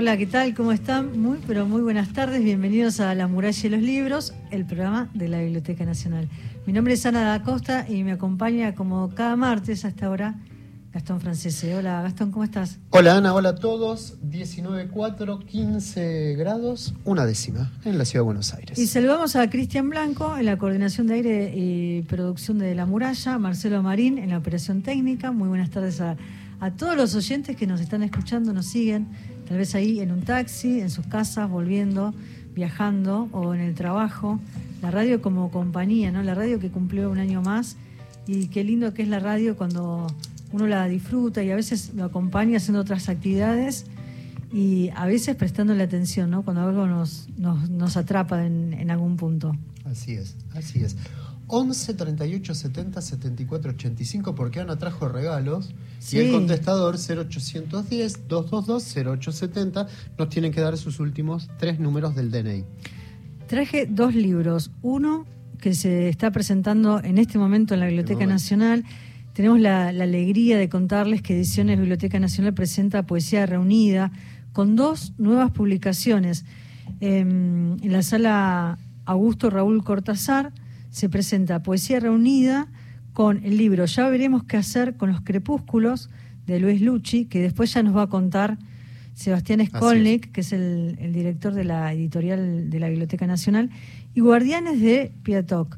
Hola, ¿qué tal? ¿Cómo están? Muy, pero muy buenas tardes. Bienvenidos a La Muralla y los Libros, el programa de la Biblioteca Nacional. Mi nombre es Ana da Costa y me acompaña como cada martes hasta ahora Gastón Francese. Hola, Gastón, ¿cómo estás? Hola, Ana, hola a todos. 19.4, 15 grados, una décima en la Ciudad de Buenos Aires. Y saludamos a Cristian Blanco en la coordinación de aire y producción de La Muralla, Marcelo Marín en la operación técnica. Muy buenas tardes a, a todos los oyentes que nos están escuchando, nos siguen tal vez ahí en un taxi, en sus casas, volviendo, viajando o en el trabajo. La radio como compañía, ¿no? La radio que cumplió un año más y qué lindo que es la radio cuando uno la disfruta y a veces lo acompaña haciendo otras actividades y a veces prestándole atención, ¿no? Cuando algo nos, nos, atrapa en, en algún punto. Así es, así es. 11 38 70 74 85 porque Ana trajo regalos y el contestador 0810 222 0870 nos tienen que dar sus últimos tres números del DNI. Traje dos libros, uno que se está presentando en este momento en la Biblioteca Nacional. Tenemos la, alegría de contarles que Ediciones Biblioteca Nacional presenta Poesía Reunida con dos nuevas publicaciones. Em, en la sala Augusto Raúl Cortázar, se presenta Poesía Reunida con el libro Ya veremos qué hacer con los crepúsculos de Luis Lucci, que después ya nos va a contar Sebastián Skolnick, que es el, director de la editorial de la Biblioteca Nacional, y Guardianes de Piatok.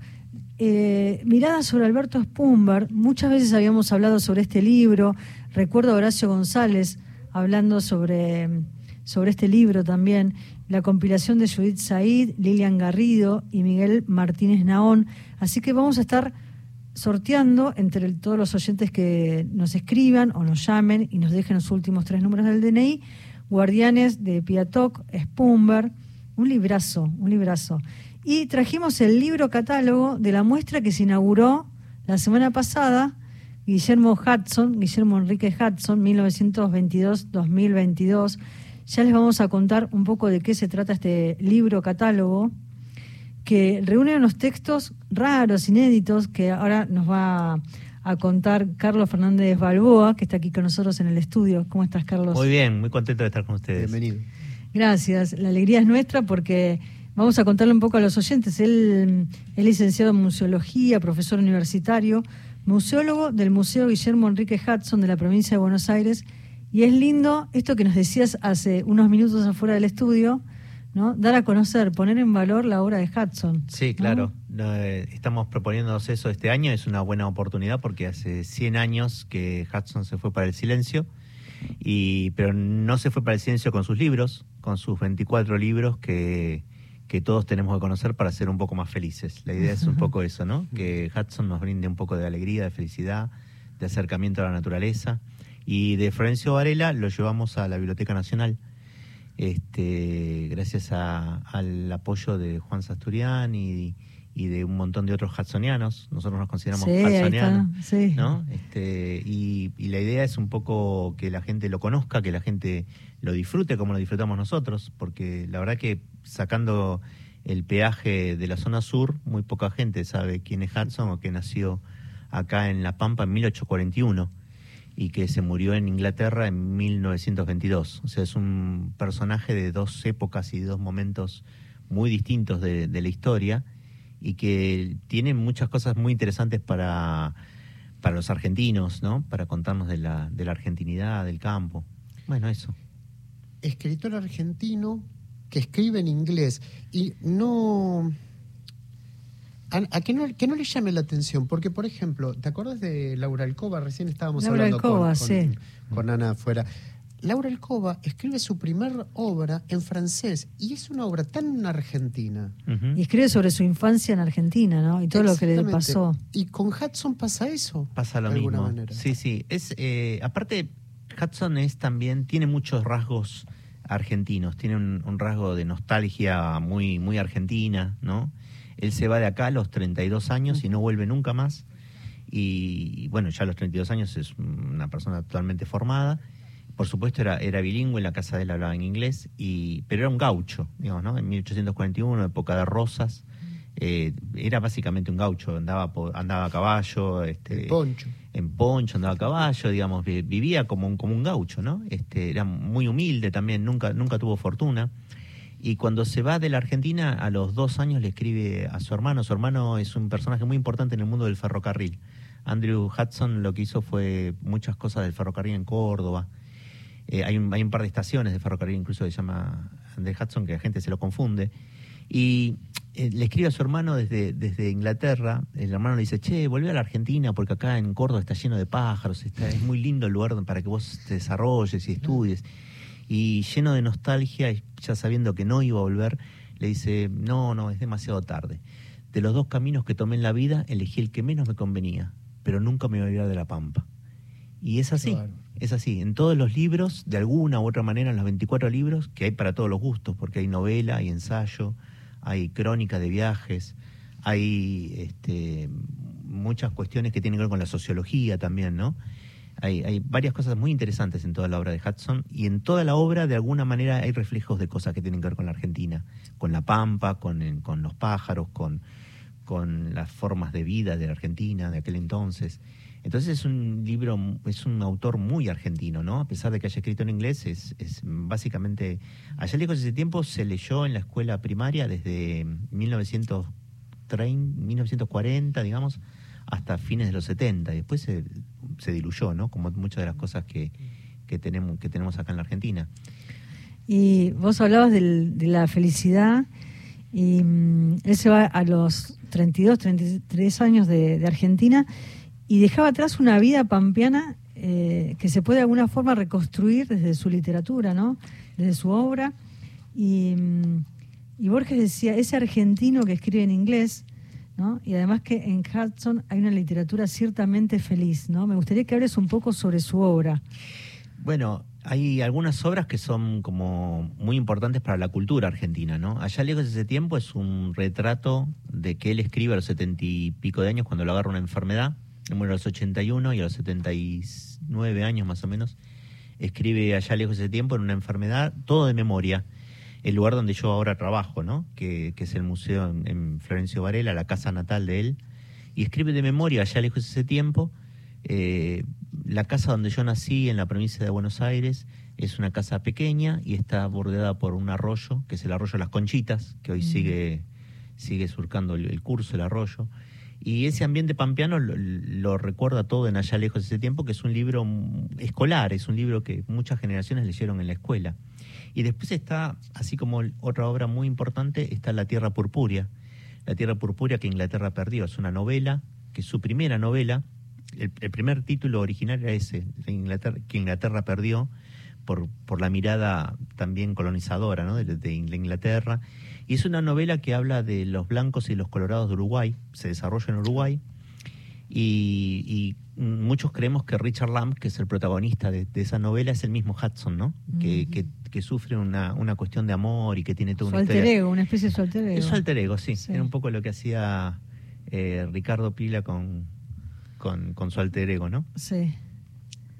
Eh, mirada sobre Alberto Spumber, muchas veces habíamos hablado sobre este libro, recuerdo a Horacio González hablando sobre, sobre este libro también, la compilación de Judith Said, Lilian Garrido y Miguel Martínez Naón. Así que vamos a estar sorteando entre todos los oyentes que nos escriban o nos llamen y nos dejen los últimos tres números del DNI, Guardianes de Piatok, Spumber, un librazo, un librazo. Y trajimos el libro catálogo de la muestra que se inauguró la semana pasada, Guillermo Hudson, Guillermo Enrique Hudson, 1922-2022 ya les vamos a contar un poco de qué se trata este libro catálogo que reúne unos textos raros, inéditos, que ahora nos va a contar Carlos Fernández Balboa, que está aquí con nosotros en el estudio. ¿Cómo estás, Carlos? Muy bien, muy contento de estar con ustedes. Bienvenido. Gracias. La alegría es nuestra porque vamos a contarle un poco a los oyentes. Él es licenciado en museología, profesor universitario, museólogo del Museo Guillermo Enrique Hudson de la provincia de Buenos Aires y es lindo esto que nos decías hace unos minutos afuera del estudio, ¿no? Dar a conocer, poner en valor la obra de Hudson. Sí, claro. Eh, estamos proponiéndonos eso este año, es una buena oportunidad porque hace 100 años que Hudson se fue para el silencio, y, pero no se fue para el silencio con sus libros, con sus 24 libros que, que todos tenemos que conocer para ser un poco más felices. La idea es un poco eso, ¿no? Que Hudson nos brinde un poco de alegría, de felicidad, de acercamiento a la naturaleza y de Florencio Varela lo llevamos a la Biblioteca Nacional, este, gracias al apoyo de Juan Sasturian y, de un montón de otros hudsonianos. Nosotros nos consideramos sí, ¿no? Este, y, la idea es un poco que la gente lo conozca, que la gente lo disfrute como lo disfrutamos nosotros, porque la verdad que sacando el peaje de la zona sur, muy poca gente sabe quién es Hudson o que nació acá en La Pampa en 1841 y que se murió en Inglaterra en 1922. O sea, es un personaje de dos épocas y dos momentos muy distintos de, la historia y que tiene muchas cosas muy interesantes para, para los argentinos, ¿no? Para contarnos de la, de la argentinidad, del campo. Bueno, eso. Escritor argentino que escribe en inglés y no ¿A, qué, no, no le llame la atención? Porque, por ejemplo, ¿te acuerdas de Laura Alcoba? Recién estábamos hablando con, con, Ana afuera. Laura Alcoba escribe su primera obra en francés y es una obra tan argentina. Y escribe sobre su infancia en Argentina, ¿no? Y todo lo que le pasó. Y con Hudson pasa eso. Pasa lo mismo. Manera. Sí, sí. Es, eh, aparte, Hudson es también, tiene muchos rasgos argentinos. Tiene un, un rasgo de nostalgia muy, muy argentina, ¿no? Él se va de acá a los 32 años y no vuelve nunca más. Y bueno, ya a los 32 años es una persona totalmente formada. Por supuesto era, era bilingüe, en la casa de él hablaba en inglés, y, pero era un gaucho, digamos, ¿no? En 1841, época de Rosas, eh, era básicamente un gaucho, andaba andaba a caballo. Este, el poncho. en poncho, andaba a caballo, digamos, vivía como un, como un gaucho, ¿no? Este, era muy humilde también, nunca, nunca tuvo fortuna. Y cuando se va de la Argentina, a los dos años le escribe a su hermano. Su hermano es un personaje muy importante en el mundo del ferrocarril. Andrew Hudson lo que hizo fue muchas cosas del ferrocarril en Córdoba. Eh, hay, un, par de estaciones de ferrocarril incluso que se llama Andrew Hudson, que la gente se lo confunde. Y eh, le escribe a su hermano desde, desde Inglaterra. El hermano le dice, che, volví a la Argentina porque acá en Córdoba está lleno de pájaros, está, es muy lindo el lugar para que vos te desarrolles y estudies y lleno de nostalgia, ya sabiendo que no iba a volver, le dice, no, no, es demasiado tarde. De los dos caminos que tomé en la vida, elegí el que menos me convenía, pero nunca me voy a ir de la pampa. Y es así, es así. En todos los libros, de alguna u otra manera, en los 24 libros, que hay para todos los gustos, porque hay novela, hay ensayo, hay crónica de viajes, hay este, muchas cuestiones que tienen que ver con la sociología también, ¿no? Hay, varias cosas muy interesantes en toda la obra de Hudson y en toda la obra de alguna manera hay reflejos de cosas que tienen que ver con la Argentina, con la pampa, con, con los pájaros, con, con las formas de vida de la Argentina de aquel entonces. Entonces es un libro, es un autor muy argentino, ¿no? A pesar de que haya escrito en inglés, es, es básicamente... Allá lejos de ese tiempo se leyó en la escuela primaria desde 1930, 1940, digamos, hasta fines de los 70. Y después se se diluyó, ¿no? Como muchas de las cosas que, tenemos, que tenemos acá en la Argentina. Y vos hablabas de la felicidad y mm, él se va a los 32, 33 años de, Argentina y dejaba atrás una vida pampeana eh, que se puede de alguna forma reconstruir desde su literatura, ¿no? Desde su obra. Y, mm, y Borges decía, ese argentino que escribe en inglés y además que en Hudson hay una literatura ciertamente feliz, ¿no? Me gustaría que hables un poco sobre su obra. Bueno, hay algunas obras que son como muy importantes para la cultura argentina, ¿no? Allá lejos de ese tiempo es un retrato de que él escribe a los setenta y pico de años cuando lo agarra una enfermedad, bueno, a los 81 y a los 79 años más o menos, escribe allá lejos de ese tiempo en una enfermedad, todo de memoria el lugar donde yo ahora trabajo, ¿no? que, es el museo en, Florencio Varela, la casa natal de él, y escribe de memoria, allá lejos de ese tiempo, eh, la casa donde yo nací en la provincia de Buenos Aires es una casa pequeña y está bordeada por un arroyo, que es el arroyo Las Conchitas, que hoy mm. sigue, sigue surcando el, curso, el arroyo. Y ese ambiente pampeano lo, lo, recuerda todo en Allá Lejos de ese tiempo, que es un libro escolar, es un libro que muchas generaciones leyeron en la escuela. Y después está, así como otra obra muy importante, está La Tierra Purpúrea. La Tierra Purpúrea que Inglaterra perdió. Es una novela, que es su primera novela. El, primer título original era ese, Inglaterra, que Inglaterra perdió por, por la mirada también colonizadora ¿no? de, de Inglaterra. Y es una novela que habla de los blancos y los colorados de Uruguay. Se desarrolla en Uruguay. Y, muchos creemos que Richard Lamb, que es el protagonista de, esa novela, es el mismo Hudson, ¿no? que, que sufre una, una cuestión de amor y que tiene todo un alter ego, una especie de su alter ego. Es su alter ego, sí. Era un poco lo que hacía eh, Ricardo Pila con, con, su alter ego, ¿no? Sí.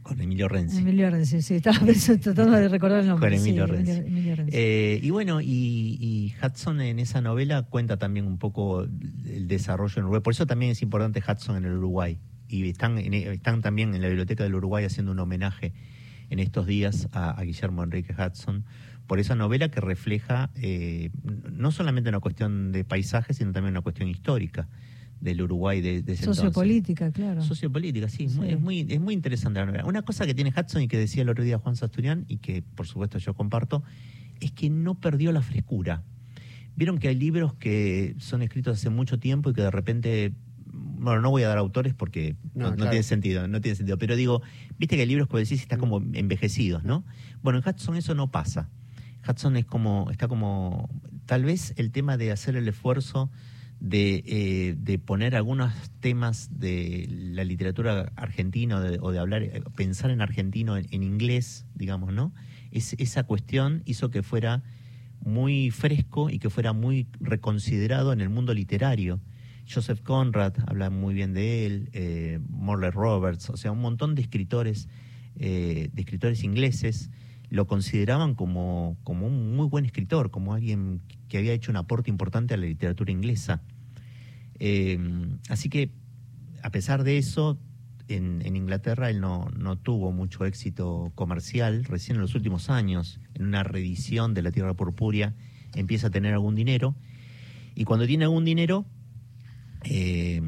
Con Emilio Renzi. Emilio Renzi, sí, estaba tratando de recordar el nombre. Con Emilio Renzi. Eh, y bueno, y, y, Hudson en esa novela cuenta también un poco el desarrollo en Uruguay. Por eso también es importante Hudson en el Uruguay. Y están, están también en la Biblioteca del Uruguay haciendo un homenaje en estos días a, Guillermo Enrique Hudson por esa novela que refleja eh, no solamente una cuestión de paisaje, sino también una cuestión histórica del Uruguay de, ese Sociopolítica, claro. Sociopolítica, sí, Es, muy, es muy interesante la novela. Una cosa que tiene Hudson y que decía el otro día Juan Sasturian y que por supuesto yo comparto, es que no perdió la frescura. Vieron que hay libros que son escritos hace mucho tiempo y que de repente bueno, no voy a dar autores porque no, tiene sentido, no tiene sentido, pero digo, viste que hay libros que decís están como envejecidos, ¿no? Bueno, en Hudson eso no pasa. Hudson es como, está como, tal vez el tema de hacer el esfuerzo de, eh, de poner algunos temas de la literatura argentina o de, hablar, eh, pensar en argentino en, inglés, digamos, ¿no? Es, esa cuestión hizo que fuera muy fresco y que fuera muy reconsiderado en el mundo literario Joseph Conrad habla muy bien de él, eh, Morley Roberts, o sea, un montón de escritores, eh, de escritores ingleses lo consideraban como, como un muy buen escritor, como alguien que había hecho un aporte importante a la literatura inglesa. Eh, así que, a pesar de eso, en, en Inglaterra él no, no, tuvo mucho éxito comercial. Recién en los últimos años, en una reedición de La Tierra Purpúrea, empieza a tener algún dinero. Y cuando tiene algún dinero, eh,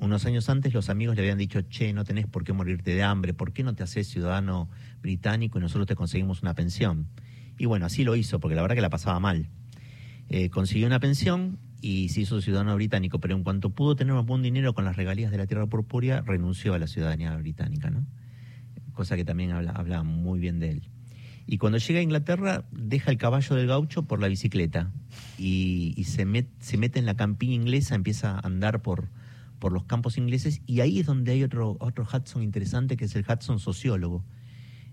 unos años antes los amigos le habían dicho, che, no tenés por qué morirte de hambre, ¿por qué no te haces ciudadano británico y nosotros te conseguimos una pensión? Y bueno, así lo hizo, porque la verdad que la pasaba mal. Eh, consiguió una pensión y se hizo ciudadano británico, pero en cuanto pudo tener un buen dinero con las regalías de la tierra purpúrea, renunció a la ciudadanía británica, ¿no? Cosa que también habla, habla muy bien de él. Y cuando llega a Inglaterra, deja el caballo del gaucho por la bicicleta y, se, se mete en la campiña inglesa, empieza a andar por, por los campos ingleses y ahí es donde hay otro, otro Hudson interesante que es el Hudson sociólogo.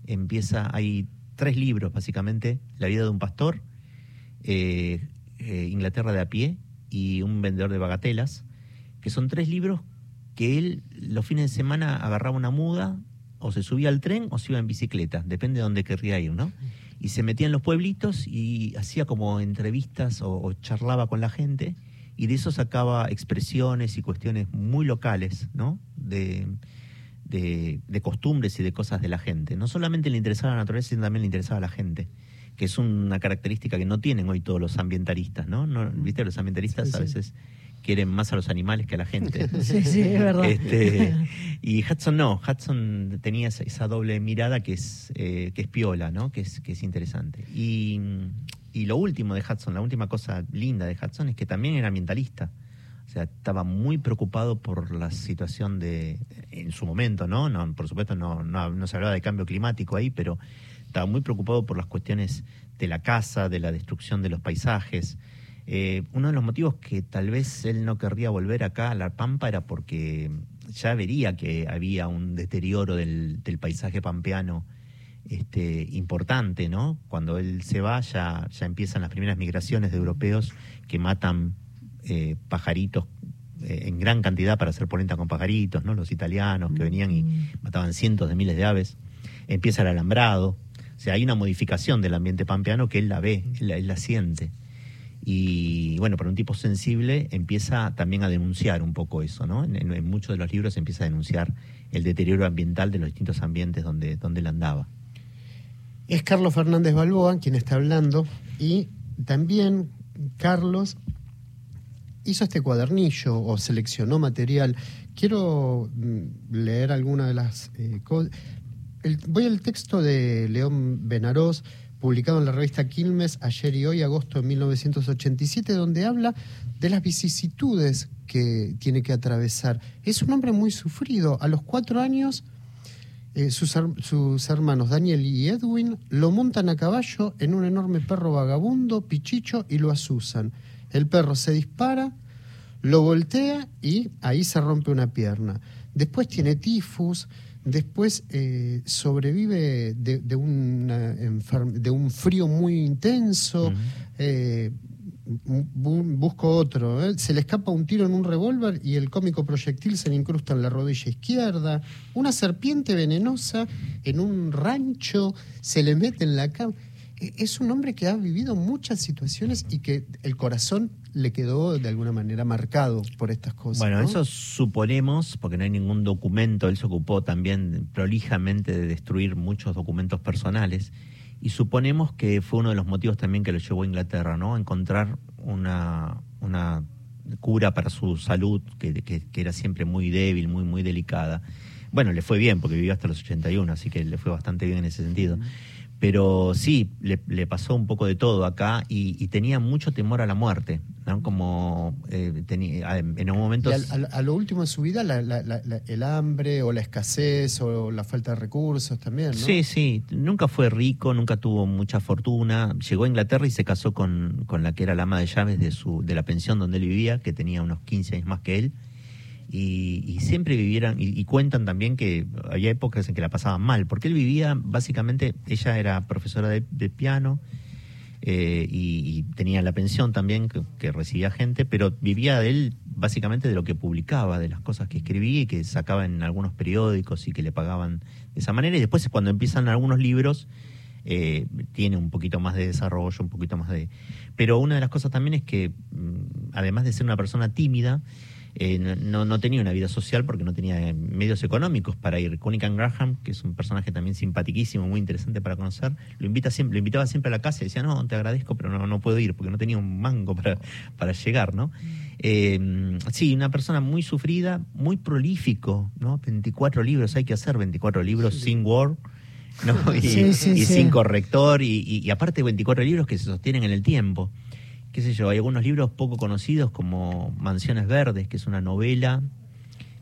Empieza, hay tres libros básicamente, La vida de un pastor, eh, eh, Inglaterra de a pie y Un vendedor de bagatelas, que son tres libros que él los fines de semana agarraba una muda, o se subía al tren o se iba en bicicleta, depende de dónde querría ir, ¿no? Y se metía en los pueblitos y hacía como entrevistas o, o charlaba con la gente y de eso sacaba expresiones y cuestiones muy locales, ¿no? De, de, de, costumbres y de cosas de la gente. No solamente le interesaba la naturaleza, sino también le interesaba a la gente, que es una característica que no tienen hoy todos los ambientalistas, ¿no? no ¿Viste? Los ambientalistas sí, a veces quieren más a los animales que a la gente. Sí, sí, es verdad. Este, y Hudson no, Hudson tenía esa, doble mirada que es, eh, que es piola, ¿no? Que es, que es interesante. Y, y lo último de Hudson, la última cosa linda de Hudson es que también era ambientalista. O sea, estaba muy preocupado por la situación de, en su momento, ¿no? no por supuesto no, no, no, se hablaba de cambio climático ahí, pero estaba muy preocupado por las cuestiones de la caza, de la destrucción de los paisajes. Eh, uno de los motivos que tal vez él no querría volver acá a La Pampa era porque ya vería que había un deterioro del, del paisaje pampeano este, importante, ¿no? Cuando él se va ya, ya empiezan las primeras migraciones de europeos que matan eh, pajaritos eh, en gran cantidad para hacer polenta con pajaritos, ¿no? Los italianos que venían y mataban cientos de miles de aves. Empieza el alambrado. O sea, hay una modificación del ambiente pampeano que él la ve, él la, él la siente. Y bueno, para un tipo sensible empieza también a denunciar un poco eso, ¿no? En, muchos de los libros empieza a denunciar el deterioro ambiental de los distintos ambientes donde, donde él andaba. Es Carlos Fernández Balboa quien está hablando y también Carlos hizo este cuadernillo o seleccionó material. Quiero mm, leer alguna de las eh, cosas. voy al texto de León Benarós, publicado en la revista Quilmes ayer y hoy, agosto de 1987, donde habla de las vicisitudes que tiene que atravesar. Es un hombre muy sufrido. A los cuatro años, eh, sus, sus, hermanos Daniel y Edwin lo montan a caballo en un enorme perro vagabundo, pichicho, y lo asusan. El perro se dispara, lo voltea y ahí se rompe una pierna. Después tiene tifus, después eh, sobrevive de, de, una de, un frío muy intenso. Uh -huh. eh, busco otro. ¿eh? Se le escapa un tiro en un revólver y el cómico proyectil se le incrusta en la rodilla izquierda. Una serpiente venenosa en un rancho se le mete en la cama es un hombre que ha vivido muchas situaciones y que el corazón le quedó de alguna manera marcado por estas cosas. Bueno, ¿no? eso suponemos, porque no hay ningún documento, él se ocupó también prolijamente de destruir muchos documentos personales, y suponemos que fue uno de los motivos también que lo llevó a Inglaterra, ¿no? A encontrar una, una cura para su salud, que, que, que era siempre muy débil, muy, muy delicada. Bueno, le fue bien, porque vivió hasta los 81, así que le fue bastante bien en ese sentido. Mm pero sí, le, le, pasó un poco de todo acá y, y, tenía mucho temor a la muerte, ¿no? Como eh, tenía, en un momento... A, a, a, lo último de su vida, la, la, el hambre o la escasez o la falta de recursos también, ¿no? Sí, sí, nunca fue rico, nunca tuvo mucha fortuna, llegó a Inglaterra y se casó con, con la que era la ama de llaves de, su, de la pensión donde él vivía, que tenía unos 15 años más que él, y, y, siempre vivieran, y, y, cuentan también que había épocas en que la pasaban mal, porque él vivía, básicamente, ella era profesora de, piano eh, y, tenía la pensión también que, que, recibía gente, pero vivía de él básicamente de lo que publicaba, de las cosas que escribía y que sacaba en algunos periódicos y que le pagaban de esa manera, y después cuando empiezan algunos libros, eh, tiene un poquito más de desarrollo, un poquito más de... Pero una de las cosas también es que, mm, además de ser una persona tímida, eh, no, no, tenía una vida social porque no tenía medios económicos para ir. Cunningham Graham, que es un personaje también simpaticísimo, muy interesante para conocer, lo invita siempre, lo invitaba siempre a la casa y decía, no, te agradezco, pero no, no puedo ir porque no tenía un mango para, para llegar, ¿no? Eh, sí, una persona muy sufrida, muy prolífico, ¿no? 24 libros, hay que hacer 24 libros sin Word. ¿no? Y, sin corrector, y, y, aparte 24 libros que se sostienen en el tiempo qué sé yo, hay algunos libros poco conocidos como Mansiones Verdes, que es una novela,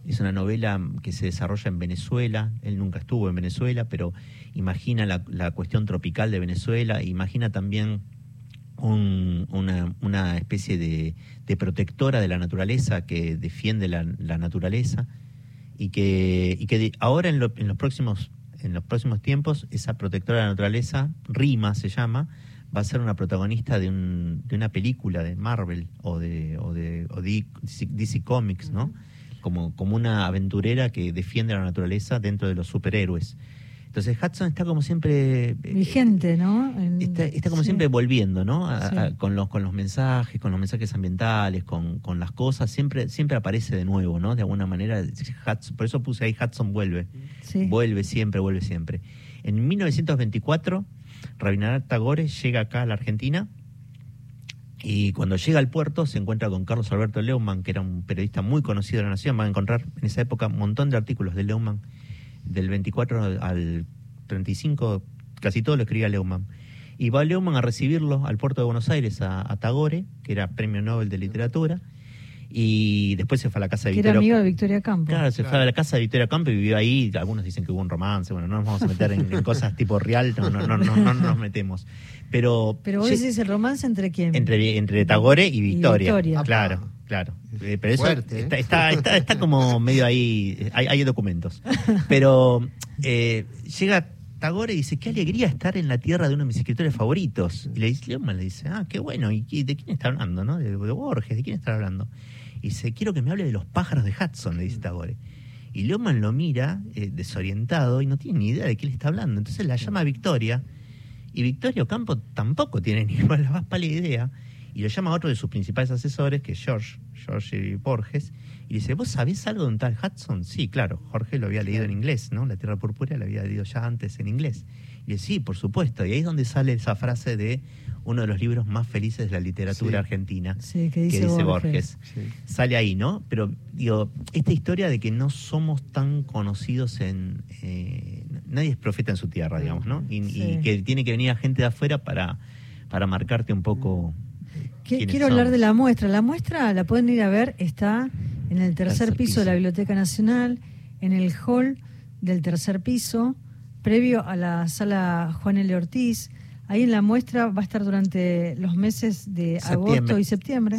es una novela que se desarrolla en Venezuela, él nunca estuvo en Venezuela, pero imagina la, cuestión tropical de Venezuela, imagina también una, especie de, protectora de la naturaleza que defiende la, naturaleza y que, y que ahora en, en, los próximos, en los próximos tiempos esa protectora de la naturaleza, Rima se llama, va a ser una protagonista de, un, de una película de Marvel o de, o de, DC, Comics, ¿no? Como, como una aventurera que defiende la naturaleza dentro de los superhéroes. Entonces Hudson está como siempre... Eh, Vigente, ¿no? está, como siempre volviendo, ¿no? con, los, con los mensajes, con los mensajes ambientales, con, con, las cosas, siempre, siempre aparece de nuevo, ¿no? De alguna manera, por eso puse ahí Hudson vuelve. Vuelve siempre, vuelve siempre. En 1924 Rabindranath Tagore llega acá a la Argentina y cuando llega al puerto se encuentra con Carlos Alberto Leumann, que era un periodista muy conocido de la Nación. Va a encontrar en esa época un montón de artículos de Leumann, del 24 al 35, casi todo lo escribía Leumann. Y va Leumann a recibirlo al puerto de Buenos Aires a, a Tagore, que era premio Nobel de Literatura y después se fue a la casa de Victoria. Era amigo de Victoria Campo. Claro, se fue a la casa de Victoria Campo y vivió ahí. Algunos dicen que hubo un romance. Bueno, no nos vamos a meter en, cosas tipo real, no, no, no, no, nos metemos. Pero, pero vos decís el romance entre quién? Entre, entre Tagore y Victoria. Claro, claro. Eh, pero eso ¿eh? está, está, está, como medio ahí, hay, hay documentos. Pero eh, llega Tagore y dice, qué alegría estar en la tierra de uno de mis escritores favoritos. Y le dice, le dice, ah, qué bueno, ¿y de quién está hablando? ¿no? De, Borges, ¿de quién está hablando? Y dice, quiero que me hable de los pájaros de Hudson, le dice Tagore. Y Lehmann lo mira eh, desorientado y no tiene ni idea de qué le está hablando. Entonces la llama a Victoria y Victoria Ocampo tampoco tiene ni la más pálida idea y lo llama a otro de sus principales asesores, que es George, George Borges, y dice, ¿vos sabés algo de un tal Hudson? Sí, claro, Jorge lo había leído en inglés, ¿no? La Tierra Púrpura lo había leído ya antes en inglés. Y sí, por supuesto. Y ahí es donde sale esa frase de uno de los libros más felices de la literatura argentina, que dice, Borges. Sale ahí, ¿no? Pero digo, esta historia de que no somos tan conocidos en... Eh, nadie es profeta en su tierra, digamos, ¿no? Y, y, que tiene que venir a gente de afuera para, para marcarte un poco quiero hablar de la muestra. La muestra la pueden ir a ver, está en el tercer, piso, de la Biblioteca Nacional, en el hall del tercer piso, previo a la sala Juan L. Ortiz. Ahí en la muestra va a estar durante los meses de agosto y septiembre.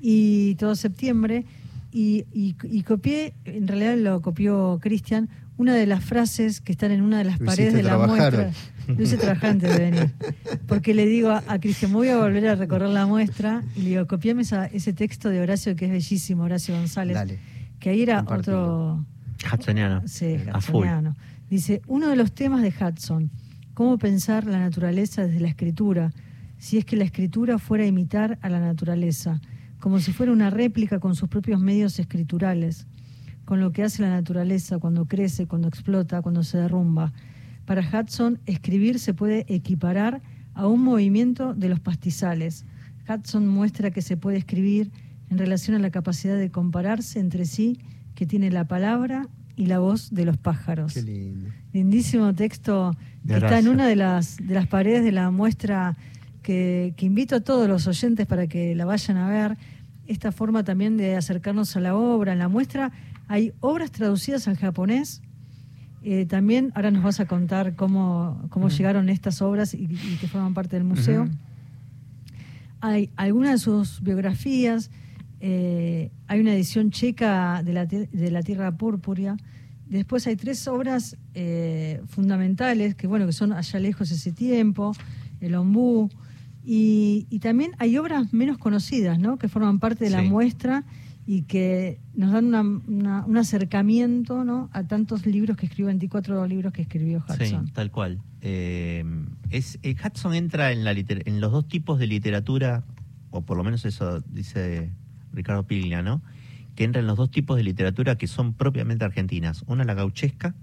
Y todo septiembre. Y, y, copié, en realidad lo copió Cristian, una de las frases que están en una de las paredes de la muestra. Lo hice trabajante de venir. Porque le digo a, Cristian, voy a volver a recorrer la muestra y le digo, copiame ese texto de Horacio que es bellísimo, Horacio González. Que ahí era otro. Hudsoniano. Sí, Hudsoniano. Dice, uno de los temas de Hudson, cómo pensar la naturaleza desde la escritura, si es que la escritura fuera a imitar a la naturaleza, como si fuera una réplica con sus propios medios escriturales con lo que hace la naturaleza cuando crece, cuando explota, cuando se derrumba. Para Hudson, escribir se puede equiparar a un movimiento de los pastizales. Hudson muestra que se puede escribir en relación a la capacidad de compararse entre sí que tiene la palabra y la voz de los pájaros. Qué lindo. Lindísimo texto que está en una de las, de las paredes de la muestra que, que invito a todos los oyentes para que la vayan a ver. Esta forma también de acercarnos a la obra. En la muestra hay obras traducidas al japonés. Eh, también ahora nos vas a contar cómo, cómo llegaron estas obras y, que forman parte del museo. Hay algunas de sus biografías. Eh, hay una edición checa de la, de la Tierra Púrpura. Después hay tres obras eh, fundamentales que bueno que son allá lejos ese tiempo, el ombú y, también hay obras menos conocidas, ¿no? Que forman parte de la muestra y que nos dan un acercamiento ¿no? a tantos libros que escribió, 24 libros que escribió Hudson. Sí, tal cual. Eh, es, eh, Hudson entra en, la en los dos tipos de literatura, o por lo menos eso dice Ricardo Piglia, ¿no? que entra en los dos tipos de literatura que son propiamente argentinas. Una la gauchesca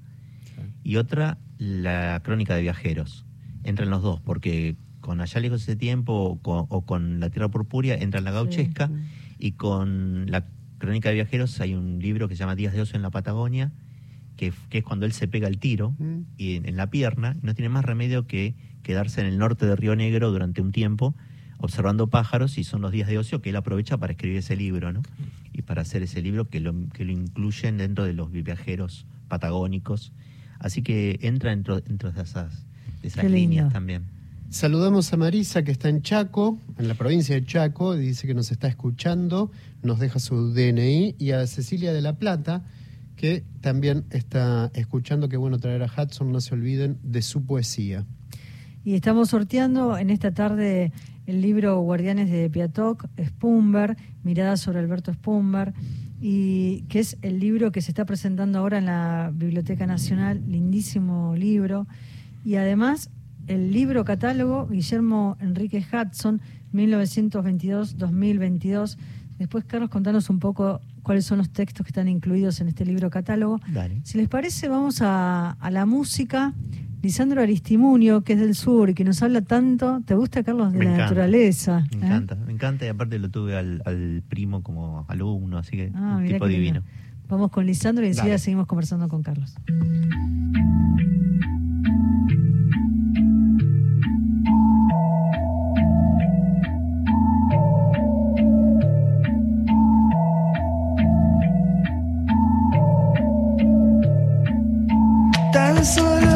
y otra la crónica de viajeros. Entran los dos, porque con Allá lejos ese tiempo o con, La Tierra Purpúrea entra la gauchesca y con la crónica de viajeros hay un libro que se llama Días de Ocio en la Patagonia, que, es cuando él se pega el tiro mm. y en, la pierna, no tiene más remedio que quedarse en el norte de Río Negro durante un tiempo observando pájaros y son los días de ocio que él aprovecha para escribir ese libro, ¿no? Y para hacer ese libro que lo, que lo incluyen dentro de los viajeros patagónicos. Así que entra dentro, dentro de esas, de esas líneas también. Saludamos a Marisa que está en Chaco, en la provincia de Chaco, dice que nos está escuchando, nos deja su DNI, y a Cecilia de la Plata, que también está escuchando, qué bueno traer a Hudson, no se olviden de su poesía. Y estamos sorteando en esta tarde el libro Guardianes de Piatoc, Spumber, Mirada sobre Alberto Spumber, y que es el libro que se está presentando ahora en la Biblioteca Nacional, lindísimo libro. Y además el libro catálogo Guillermo Enrique Hudson, 1922-2022. Después, Carlos, contanos un poco cuáles son los textos que están incluidos en este libro catálogo. Si les parece, vamos a, a la música. Lisandro Aristimunio, que es del sur y que nos habla tanto. ¿Te gusta, Carlos, de la naturaleza? Me encanta, me encanta y aparte lo tuve al, primo como alumno, así que ah, un tipo divino. Vamos con Lisandro y enseguida seguimos conversando con Carlos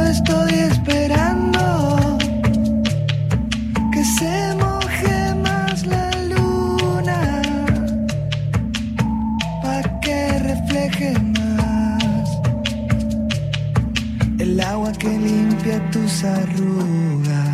estoy esperando que se moje más la luna para que refleje más el agua que limpia tus arrugas.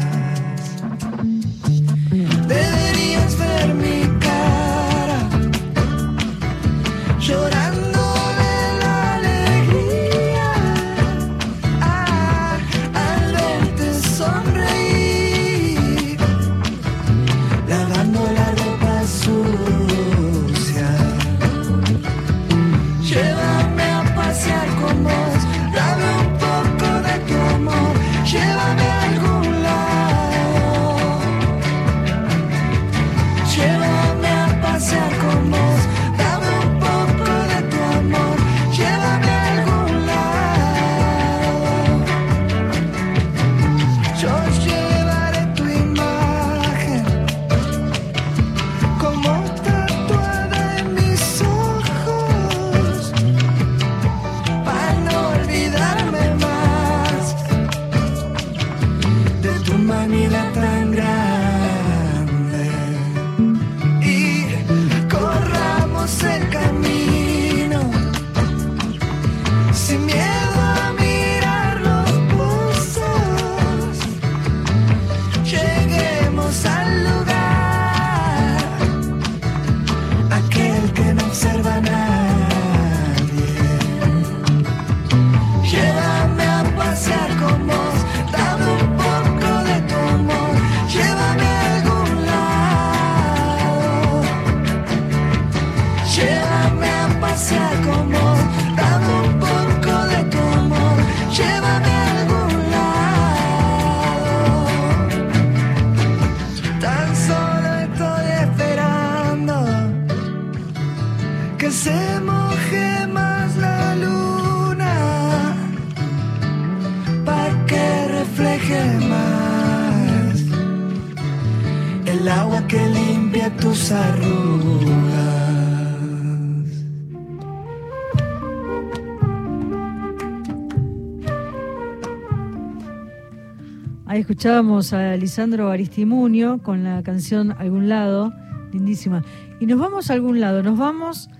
Escuchábamos a Lisandro Aristimunio con la canción Algún lado, lindísima. Y nos vamos a algún lado, nos vamos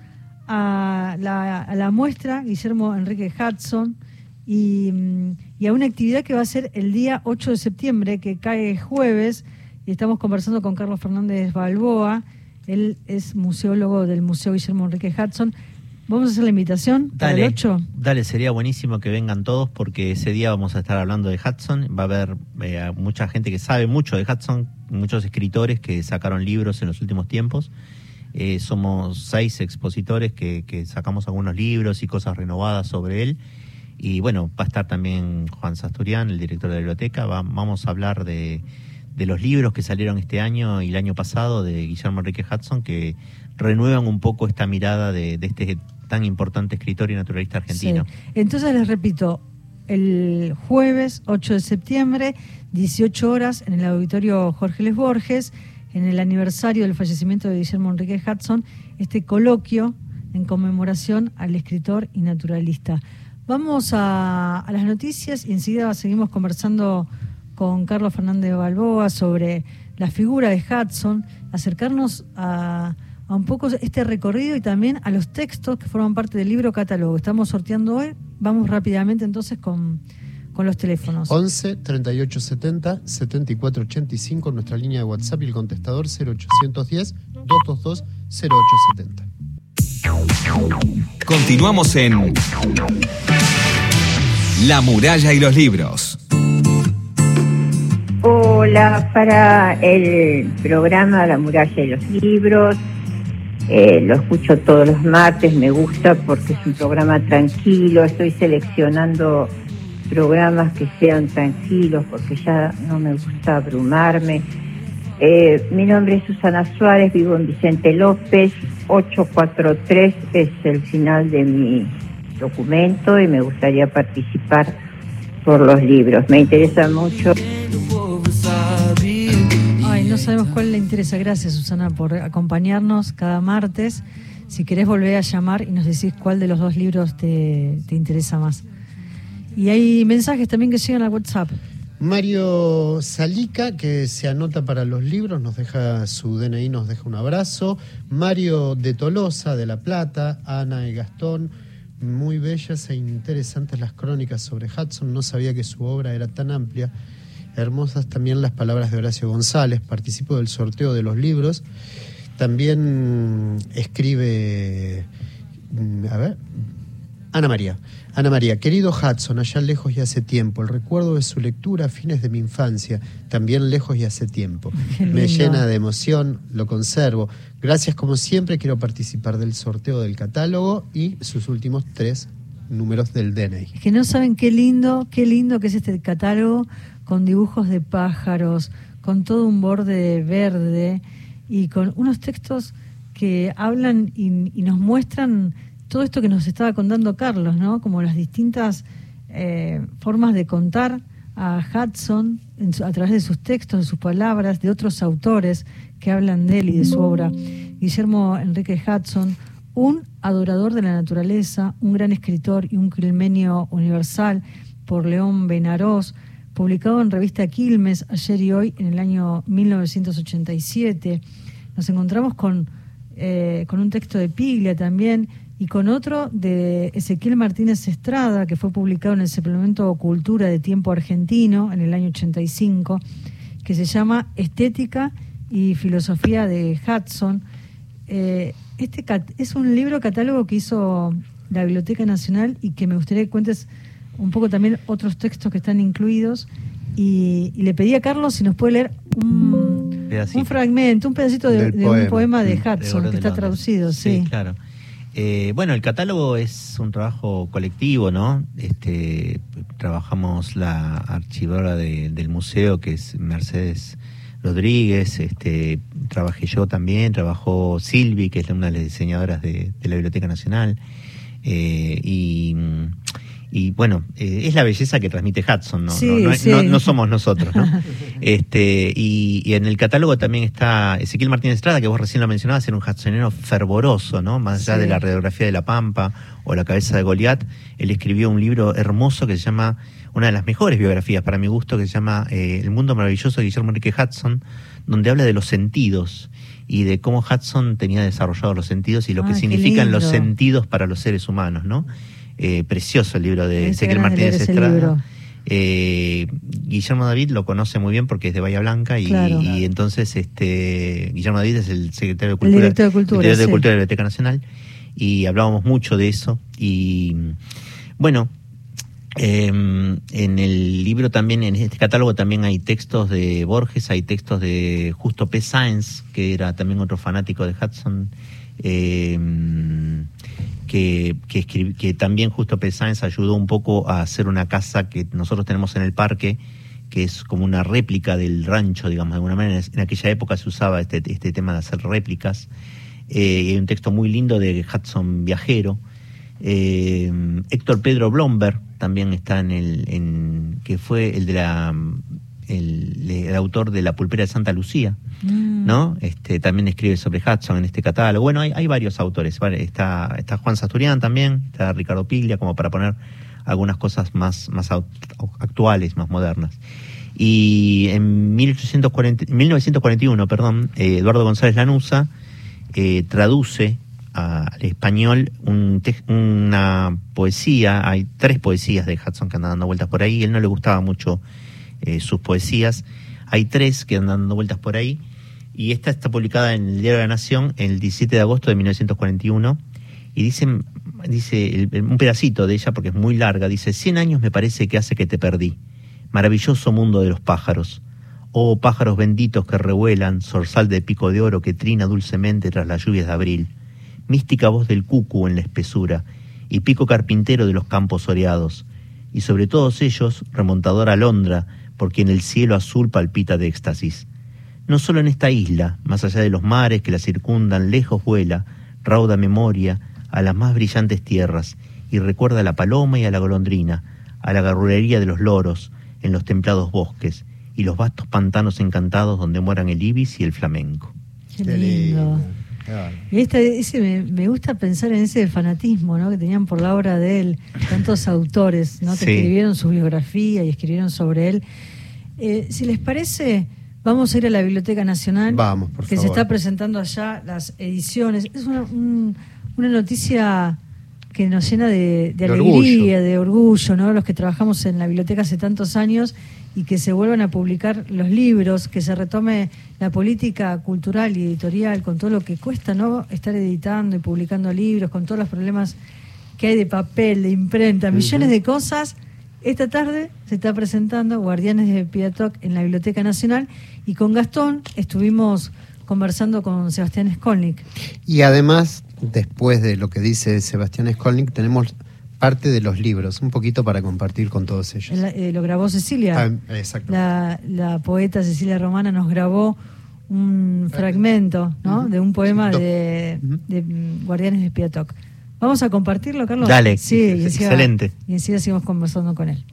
a la, muestra Guillermo Enrique Hudson y, y, a una actividad que va a ser el día 8 de septiembre, que cae jueves, y estamos conversando con Carlos Fernández Balboa, él es museólogo del Museo Guillermo Enrique Hudson. ¿Vamos a hacer la invitación para el 8? Dale, sería buenísimo que vengan todos porque ese día vamos a estar hablando de Hudson. Va a haber eh, mucha gente que sabe mucho de Hudson, muchos escritores que sacaron libros en los últimos tiempos. Eh, somos seis expositores que, sacamos algunos libros y cosas renovadas sobre él. Y bueno, va a estar también Juan Sasturian, el director de la biblioteca. vamos a hablar de, los libros que salieron este año y el año pasado de Guillermo Enrique Hudson, que renuevan un poco esta mirada de, este tan importante escritor y naturalista argentino. Entonces les repito, el jueves 8 de septiembre, 18 horas, en el auditorio Jorge Les Borges, en el aniversario del fallecimiento de Guillermo Enrique Hudson, este coloquio en conmemoración al escritor y naturalista. Vamos a, las noticias y enseguida seguimos conversando con Carlos Fernández Balboa sobre la figura de Hudson, acercarnos a, a, un poco este recorrido y también a los textos que forman parte del libro catálogo. Estamos sorteando hoy. Vamos rápidamente entonces con con los teléfonos. 11 38 70 74 85, nuestra línea de WhatsApp y el contestador 0810 222 0870. Continuamos en La muralla y los libros. Hola, para el programa La muralla y los libros. Eh, lo escucho todos los martes, me gusta porque es un programa tranquilo, estoy seleccionando programas que sean tranquilos, porque ya no me gusta abrumarme. Eh, mi nombre es Susana Suárez, vivo en Vicente López, 843 es el final de mi documento y me gustaría participar por los libros. Me interesa mucho. No sabemos cuál le interesa. Gracias, Susana, por acompañarnos cada martes. Si querés volver a llamar y nos decís cuál de los dos libros te, te interesa más. Y hay mensajes también que llegan al WhatsApp. Mario Salica, que se anota para los libros, nos deja su DNI, nos deja un abrazo. Mario de Tolosa, de La Plata. Ana y Gastón, muy bellas e interesantes las crónicas sobre Hudson. No sabía que su obra era tan amplia. Hermosas también las palabras de Horacio González. Participo del sorteo de los libros. También escribe, mm, a ver, Ana María. Ana María, querido Hudson, allá lejos y hace tiempo, el recuerdo de su lectura a fines de mi infancia, también lejos y hace tiempo. Me llena de emoción, lo conservo. Gracias como siempre, quiero participar del sorteo del catálogo y sus últimos tres números del DNI. que no saben qué lindo, qué lindo que es este catálogo con dibujos de pájaros, con todo un borde verde y con unos textos que hablan y nos muestran todo esto que nos estaba contando Carlos, ¿no? Como las distintas eh, formas de contar a Hudson a través de sus textos, de sus palabras, de otros autores que hablan de él y de su obra. Guillermo Enrique Hudson, un adorador de la naturaleza, un gran escritor y un crimenio universal por León Benarós, publicado en revista Quilmes ayer y hoy en el año 1987. Nos encontramos con, eh, con un texto de Piglia también, y con otro de Ezequiel Martínez Estrada, que fue publicado en el suplemento Cultura de Tiempo Argentino en el año 85, que se llama Estética y Filosofía de Hudson. Eh, este es un libro catálogo que hizo la Biblioteca Nacional y que me gustaría que cuentes un poco también otros textos que están incluidos. Y, le pedí a Carlos si nos puede leer un, un fragmento, un pedacito de, un poema de Hudson que está traducido. sí, claro. Eh, bueno, el catálogo es un trabajo colectivo, ¿no? Este, trabajamos la archivadora del museo, que es Mercedes Rodríguez, este, trabajé yo también, trabajó Silvi, que es una de las diseñadoras de, la Biblioteca Nacional, eh, y y bueno, eh, es la belleza que transmite Hudson, no, no, somos nosotros. este, y, en el catálogo también está Ezequiel Martínez Estrada, que vos recién lo mencionabas, era un hudsonero fervoroso, ¿no? más allá de la radiografía de la Pampa o la cabeza de Goliat, él escribió un libro hermoso que se llama, una de las mejores biografías para mi gusto, que se llama eh, El mundo maravilloso de Guillermo Enrique Hudson, donde habla de los sentidos y de cómo Hudson tenía desarrollados los sentidos y lo que ah, significan los sentidos para los seres humanos, ¿no? Eh, precioso el libro de Ezequiel Martínez Estrada. Eh, Guillermo David lo conoce muy bien porque es de Bahía Blanca y, entonces este Guillermo David es el secretario de Cultura, de Cultura, de, Cultura de la Biblioteca Nacional y hablábamos mucho de eso y bueno em, en el libro también, en este catálogo también hay textos de Borges, hay textos de Justo P. Sáenz, que era también otro fanático de Hudson, eh, que, que, que también Justo P. Sáenz ayudó un poco a hacer una casa que nosotros tenemos en el parque, que es como una réplica del rancho, digamos, de alguna manera. En aquella época se usaba este, este tema de hacer réplicas. Eh, hay un texto muy lindo de Hudson Viajero. Eh, Héctor Pedro Blomberg también está en el, que fue el de la, el, autor de La Pulpera de Santa Lucía, mm. ¿no? Este, también escribe sobre Hudson en este catálogo. Bueno, hay, hay varios autores. Está, está Juan Sasturian también, está Ricardo Piglia, como para poner algunas cosas más, más actuales, más modernas. Y en 1840, 1941, perdón, eh, Eduardo González Lanusa eh, traduce al español un una poesía, hay tres poesías de Hudson que andan dando vueltas por ahí, él no le gustaba mucho eh, sus poesías, hay tres que andan dando vueltas por ahí, y esta está publicada en el Diario de la Nación el 17 de agosto de 1941, y dice un pedacito de ella, porque es muy larga, dice, 100 años me parece que hace que te perdí, maravilloso mundo de los pájaros, oh pájaros benditos que revuelan, zorzal de pico de oro que trina dulcemente tras las lluvias de abril, mística voz del cucu en la espesura, y pico carpintero de los campos oreados, y sobre todos ellos remontadora alondra, por quien el cielo azul palpita de éxtasis. No solo en esta isla, más allá de los mares que la circundan, lejos vuela, rauda memoria, a las más brillantes tierras, y recuerda a la paloma y a la golondrina, a la garrulería de los loros, en los templados bosques, y los vastos pantanos encantados donde mueran el ibis y el flamenco. Qué lindo. Ese, me, gusta pensar en ese fanatismo ¿no? que tenían por la obra de él, tantos autores ¿no? que escribieron su biografía y escribieron sobre él. Eh, si les parece, vamos a ir a la Biblioteca Nacional, vamos, que se está presentando allá las ediciones. Es una, una noticia que nos llena de, alegría, de orgullo, ¿no? Los que trabajamos en la biblioteca hace tantos años y que se vuelvan a publicar los libros, que se retome la política cultural y editorial con todo lo que cuesta, ¿no? Estar editando y publicando libros, con todos los problemas que hay de papel, de imprenta, millones de cosas. Esta tarde se está presentando Guardianes de Piatoc en la Biblioteca Nacional y con Gastón estuvimos conversando con Sebastián Skolnik. Y además después de lo que dice Sebastián Skolnik, tenemos parte de los libros, un poquito para compartir con todos ellos. Eh, lo grabó Cecilia. Ah, la, poeta Cecilia Romana nos grabó un fragmento ¿no? de un poema de, Guardianes de Piatoc. Vamos a compartirlo, Carlos. Dale, sí, excelente. Y enseguida seguimos conversando con él.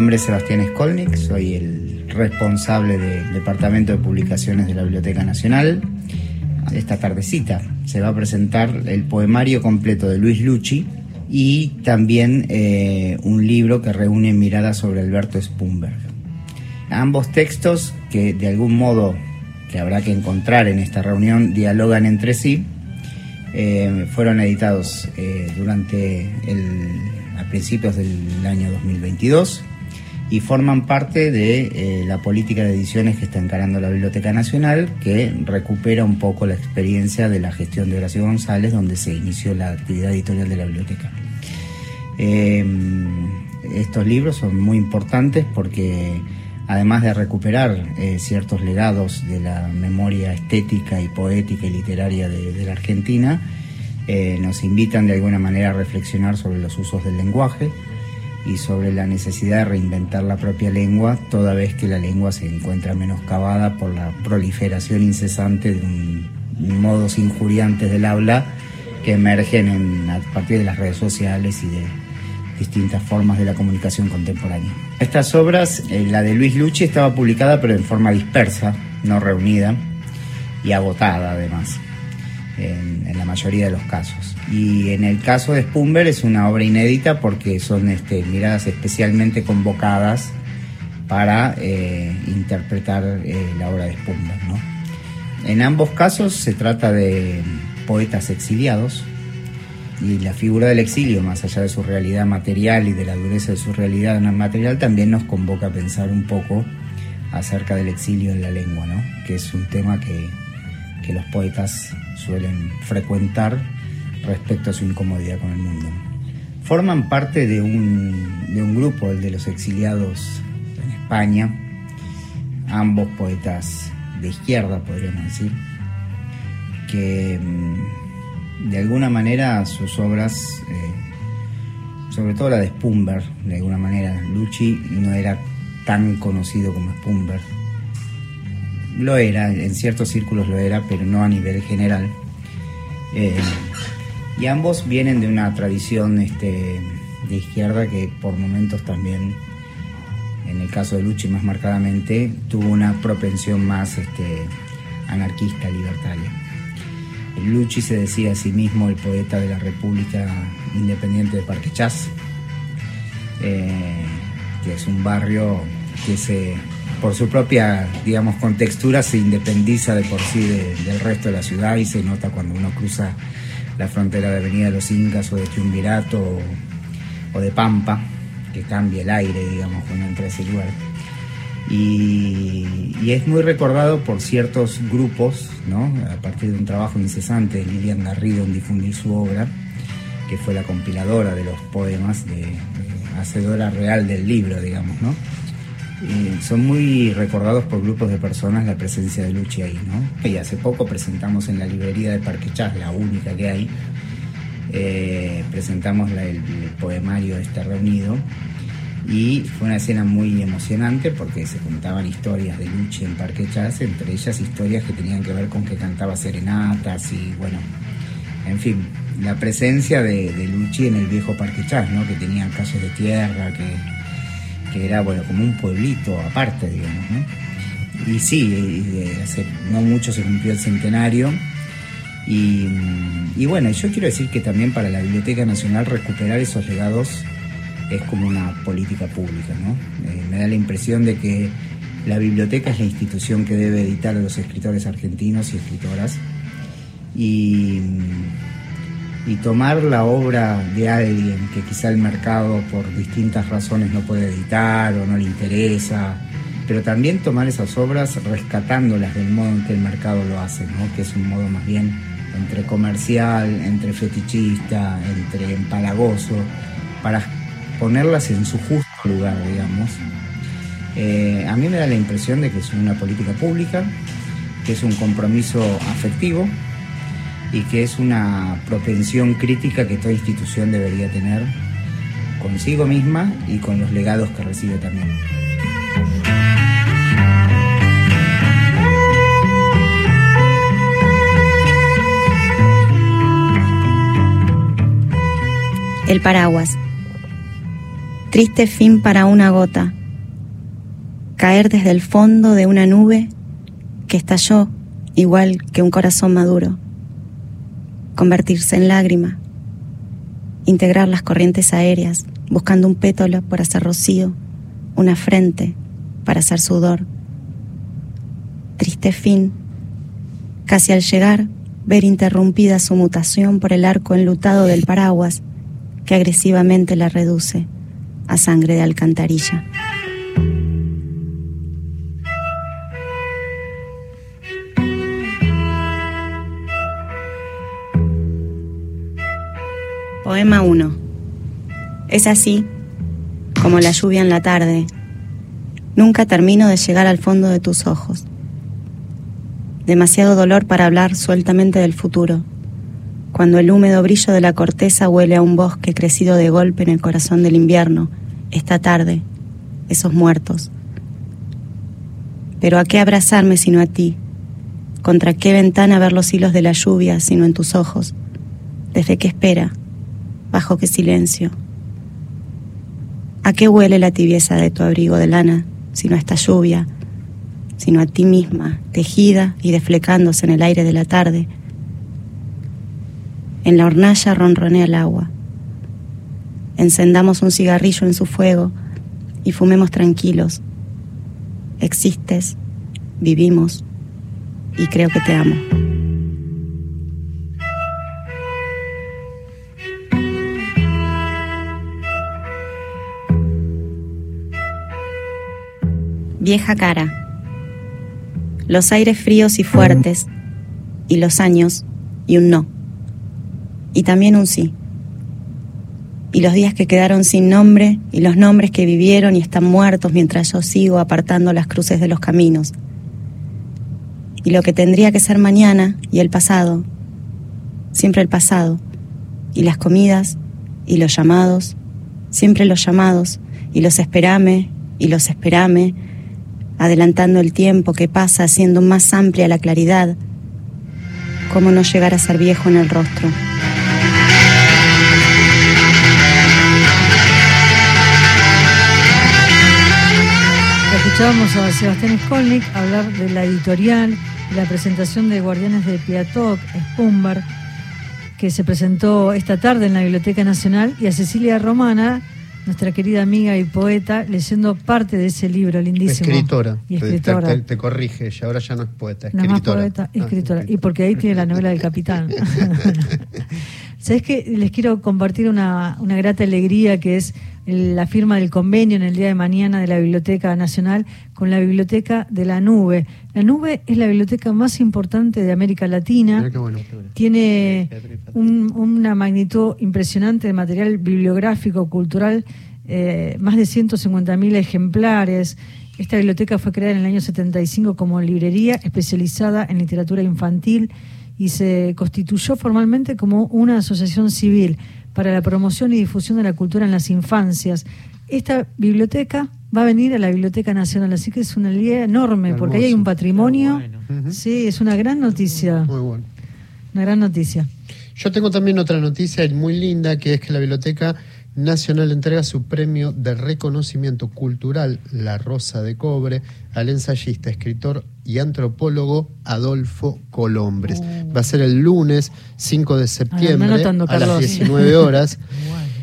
Nombre es Sebastián Skolnik, soy el responsable del Departamento de Publicaciones de la Biblioteca Nacional. Esta tardecita se va a presentar el poemario completo de Luis Lucci y también eh, un libro que reúne miradas sobre Alberto Spumberg. Ambos textos que de algún modo que habrá que encontrar en esta reunión dialogan entre sí. Eh, fueron editados eh, durante el, a principios del año 2022 y forman parte de eh, la política de ediciones que está encarando la Biblioteca Nacional, que recupera un poco la experiencia de la gestión de Horacio González, donde se inició la actividad editorial de la biblioteca. Eh, estos libros son muy importantes porque además de recuperar eh, ciertos legados de la memoria estética y poética y literaria de la Argentina, nos invitan de alguna manera a reflexionar sobre los usos del lenguaje, y sobre la necesidad de reinventar la propia lengua, toda vez que la lengua se encuentra menoscabada por la proliferación incesante de modos injuriantes del habla que emergen a partir de las redes sociales y de distintas formas de la comunicación contemporánea. Estas obras, eh, la de Luis Lucci estaba publicada pero en forma dispersa, no reunida y agotada además en, la mayoría de los casos. Y en el caso de Spumber es una obra inédita porque son este, miradas especialmente convocadas para eh, interpretar eh, la obra de Spumber. En ambos casos se trata de poetas exiliados y la figura del exilio, más allá de su realidad material y de la dureza de su realidad material, también nos convoca a pensar un poco acerca del exilio en la lengua, ¿no? que es un tema que, que los poetas suelen frecuentar respecto a su incomodidad con el mundo. Forman parte de un, de un grupo, el de los exiliados en España, ambos poetas de izquierda, podríamos decir, que mm, de alguna manera sus obras, eh, sobre todo la de Spumber, de alguna manera, Lucci no era tan conocido como Spumber. Lo era, en ciertos círculos lo era, pero no a nivel general. Eh, y ambos vienen de una tradición este, de izquierda que por momentos también, en el caso de Lucci más marcadamente, tuvo una propensión más este, anarquista, libertaria. Lucci se decía a sí mismo el poeta de la República Independiente de Parque Chas, eh, que es un barrio que se, por su propia, digamos, contextura se independiza de por sí del resto de la ciudad y se nota cuando uno cruza la frontera de Avenida de los Incas o de Triunvirato o, de Pampa, que cambia el aire, digamos, cuando entra a ese lugar. Y, es muy recordado por ciertos grupos, ¿no? a partir de un trabajo incesante de Lilian Garrido en difundir su obra, que fue la compiladora de los poemas, de hacedora real del libro, digamos, ¿no? Son muy recordados por grupos de personas la presencia de Luchi ahí, ¿no? Y hace poco presentamos en la librería de Parque Chas, la única que hay, eh, presentamos el, poemario este reunido y fue una escena muy emocionante porque se contaban historias de Luchi en Parque Chas, entre ellas historias que tenían que ver con que cantaba serenatas y bueno, en fin, la presencia de, de Luchi en el viejo Parque Chas, ¿no? Que tenía calles de tierra, que que era bueno como un pueblito aparte, digamos, ¿no? Y sí, hace no mucho se cumplió el centenario. Y, bueno, yo quiero decir que también para la Biblioteca Nacional recuperar esos legados es como una política pública, ¿no? Eh, me da la impresión de que la biblioteca es la institución que debe editar a los escritores argentinos y escritoras. Y y tomar la obra de alguien que quizá el mercado por distintas razones no puede editar o no le interesa, pero también tomar esas obras rescatándolas del modo en que el mercado lo hace, ¿no? que es un modo más bien entre comercial, entre fetichista, entre empalagoso, para ponerlas en su justo lugar, digamos. Eh, a mí me da la impresión de que es una política pública, que es un compromiso afectivo, y que es una propensión crítica que toda institución debería tener consigo misma y con los legados que recibe también. El paraguas. Triste fin para una gota. Caer desde el fondo de una nube que estalló igual que un corazón maduro convertirse en lágrima, integrar las corrientes aéreas, buscando un pétalo para hacer rocío, una frente para hacer sudor. Triste fin, casi al llegar, ver interrumpida su mutación por el arco enlutado del paraguas que agresivamente la reduce a sangre de alcantarilla. Poema 1. Es así, como la lluvia en la tarde. Nunca termino de llegar al fondo de tus ojos. Demasiado dolor para hablar sueltamente del futuro, cuando el húmedo brillo de la corteza huele a un bosque crecido de golpe en el corazón del invierno, esta tarde, esos muertos. Pero ¿a qué abrazarme sino a ti? ¿Contra qué ventana ver los hilos de la lluvia sino en tus ojos? ¿Desde qué espera? Bajo qué silencio. ¿A qué huele la tibieza de tu abrigo de lana, sino a esta lluvia, sino a ti misma, tejida y deflecándose en el aire de la tarde? En la hornalla ronronea el agua. Encendamos un cigarrillo en su fuego y fumemos tranquilos. Existes, vivimos y creo que te amo. Vieja cara. Los aires fríos y fuertes, y los años, y un no. Y también un sí. Y los días que quedaron sin nombre, y los nombres que vivieron y están muertos mientras yo sigo apartando las cruces de los caminos. Y lo que tendría que ser mañana, y el pasado. Siempre el pasado. Y las comidas, y los llamados, siempre los llamados, y los esperame, y los esperame, adelantando el tiempo que pasa, haciendo más amplia la claridad. ¿Cómo no llegar a ser viejo en el rostro? Escuchábamos a Sebastián Skolnick hablar de la editorial, la presentación de Guardianes de Piatoc, Spumber, que se presentó esta tarde en la Biblioteca Nacional, y a Cecilia Romana, nuestra querida amiga y poeta, leyendo parte de ese libro lindísimo. Escritora. Y escritora. Te, te- te corrige, ella ahora ya no es poeta, es Nada más escritora. poeta, Ah, escritora. Y porque ahí tiene la novela del capitán. ¿Sabes qué? Les quiero compartir una, una grata alegría que es la firma del convenio en el día de mañana de la Biblioteca Nacional con la Biblioteca de la Nube. La Nube es la biblioteca más importante de América Latina bueno. tiene un- una magnitud impresionante de material bibliográfico, cultural, eh, más de 150.000 ejemplares. Esta biblioteca fue creada en el año 75 como librería especializada en literatura infantil y se constituyó formalmente como una asociación civil para la promoción y difusión de la cultura en las infancias. Esta biblioteca va a venir a la Biblioteca Nacional, así que es una idea enorme, porque ahí hay un patrimonio. Sí, es una gran noticia. Muy bueno. Una gran noticia. Yo tengo también otra noticia muy linda, que es que la Biblioteca Nacional entrega su premio de reconocimiento cultural, La Rosa de Cobre, al ensayista, escritor y antropólogo Adolfo Colombres. Va a ser el lunes 5 de septiembre a las Carlos. 19 horas.